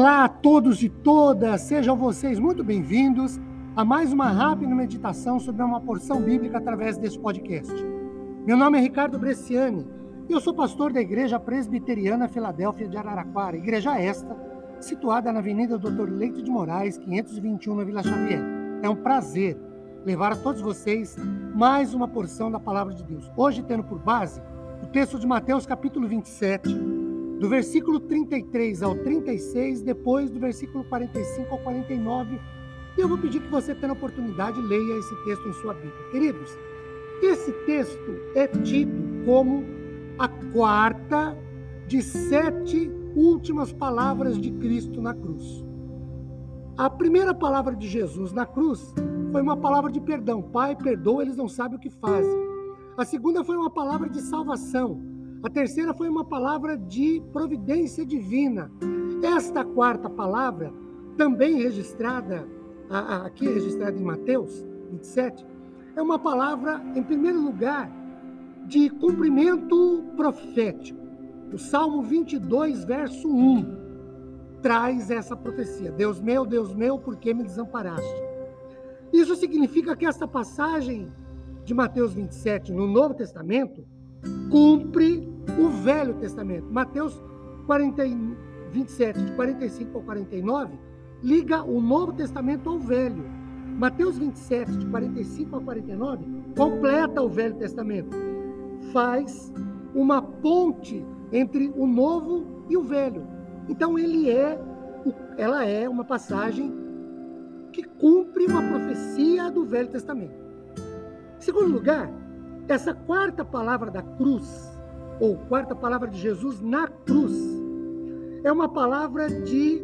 Olá a todos e todas, sejam vocês muito bem-vindos a mais uma rápida meditação sobre uma porção bíblica através desse podcast. Meu nome é Ricardo Bresciani e eu sou pastor da Igreja Presbiteriana Filadélfia de Araraquara, igreja esta situada na Avenida Doutor Leite de Moraes, 521 na Vila Xavier. É um prazer levar a todos vocês mais uma porção da palavra de Deus. Hoje tendo por base o texto de Mateus capítulo 27, do versículo 33 ao 36, depois do versículo 45 ao 49. E eu vou pedir que você, tendo oportunidade, leia esse texto em sua Bíblia. Queridos, esse texto é tido como a quarta de sete últimas palavras de Cristo na cruz. A primeira palavra de Jesus na cruz foi uma palavra de perdão. Pai, perdoa, eles não sabem o que fazem. A segunda foi uma palavra de salvação. A terceira foi uma palavra de providência divina. Esta quarta palavra, também registrada, aqui registrada em Mateus 27, é uma palavra, em primeiro lugar, de cumprimento profético. O Salmo 22, verso 1, traz essa profecia: Deus meu, Deus meu, por que me desamparaste? Isso significa que esta passagem de Mateus 27 no Novo Testamento cumpre o Velho Testamento. Mateus 40, 27, de 45 ao 49, liga o Novo Testamento ao Velho. Mateus 27, de 45 a 49, completa o Velho Testamento. Faz uma ponte entre o Novo e o Velho. Então ele é, ela é uma passagem que cumpre uma profecia do Velho Testamento. Em segundo lugar, essa quarta palavra da cruz, ou quarta palavra de Jesus na cruz, é uma palavra de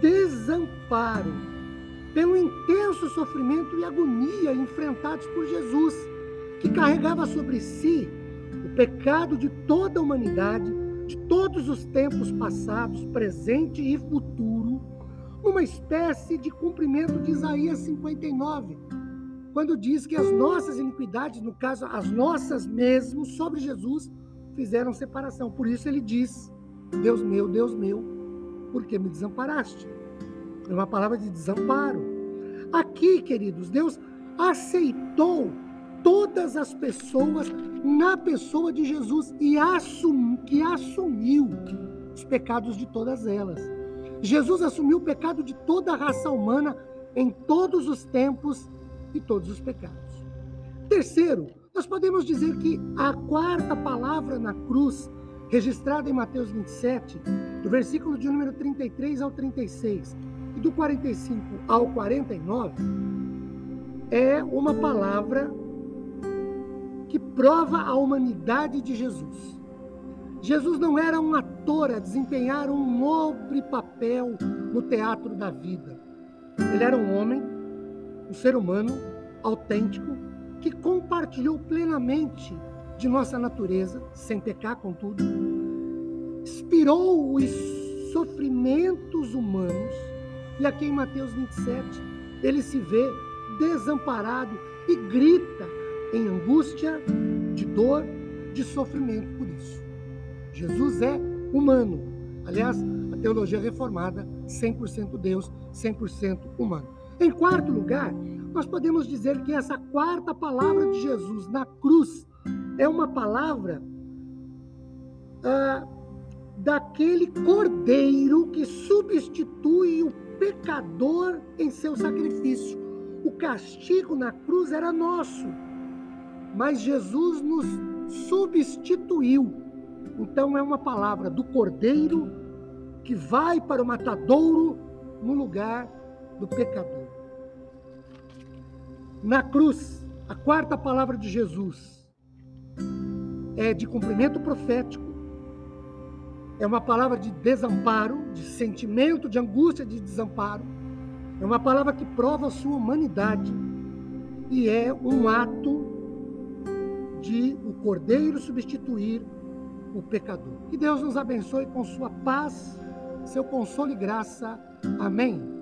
desamparo pelo intenso sofrimento e agonia enfrentados por Jesus, que carregava sobre si o pecado de toda a humanidade, de todos os tempos passados, presente e futuro, numa espécie de cumprimento de Isaías 59 quando diz que as nossas iniquidades, no caso, as nossas mesmo, sobre Jesus, fizeram separação. Por isso ele diz: Deus meu, Deus meu, por que me desamparaste? É uma palavra de desamparo. Aqui, queridos, Deus aceitou todas as pessoas na pessoa de Jesus e assum, que assumiu os pecados de todas elas. Jesus assumiu o pecado de toda a raça humana em todos os tempos e todos os pecados. Terceiro, nós podemos dizer que a quarta palavra na cruz, registrada em Mateus 27, do versículo de número 33 ao 36 e do 45 ao 49, é uma palavra que prova a humanidade de Jesus. Jesus não era um ator a desempenhar um nobre papel no teatro da vida. Ele era um homem um ser humano autêntico que compartilhou plenamente de nossa natureza, sem pecar, contudo, inspirou os sofrimentos humanos, e aqui em Mateus 27, ele se vê desamparado e grita em angústia, de dor, de sofrimento por isso. Jesus é humano. Aliás, a teologia reformada, 100% Deus, 100% humano. Em quarto lugar, nós podemos dizer que essa quarta palavra de Jesus na cruz é uma palavra ah, daquele cordeiro que substitui o pecador em seu sacrifício. O castigo na cruz era nosso, mas Jesus nos substituiu. Então é uma palavra do cordeiro que vai para o matadouro no lugar do pecador. Na cruz, a quarta palavra de Jesus é de cumprimento profético, é uma palavra de desamparo, de sentimento de angústia, de desamparo, é uma palavra que prova a sua humanidade e é um ato de o cordeiro substituir o pecador. Que Deus nos abençoe com sua paz, seu consolo e graça. Amém.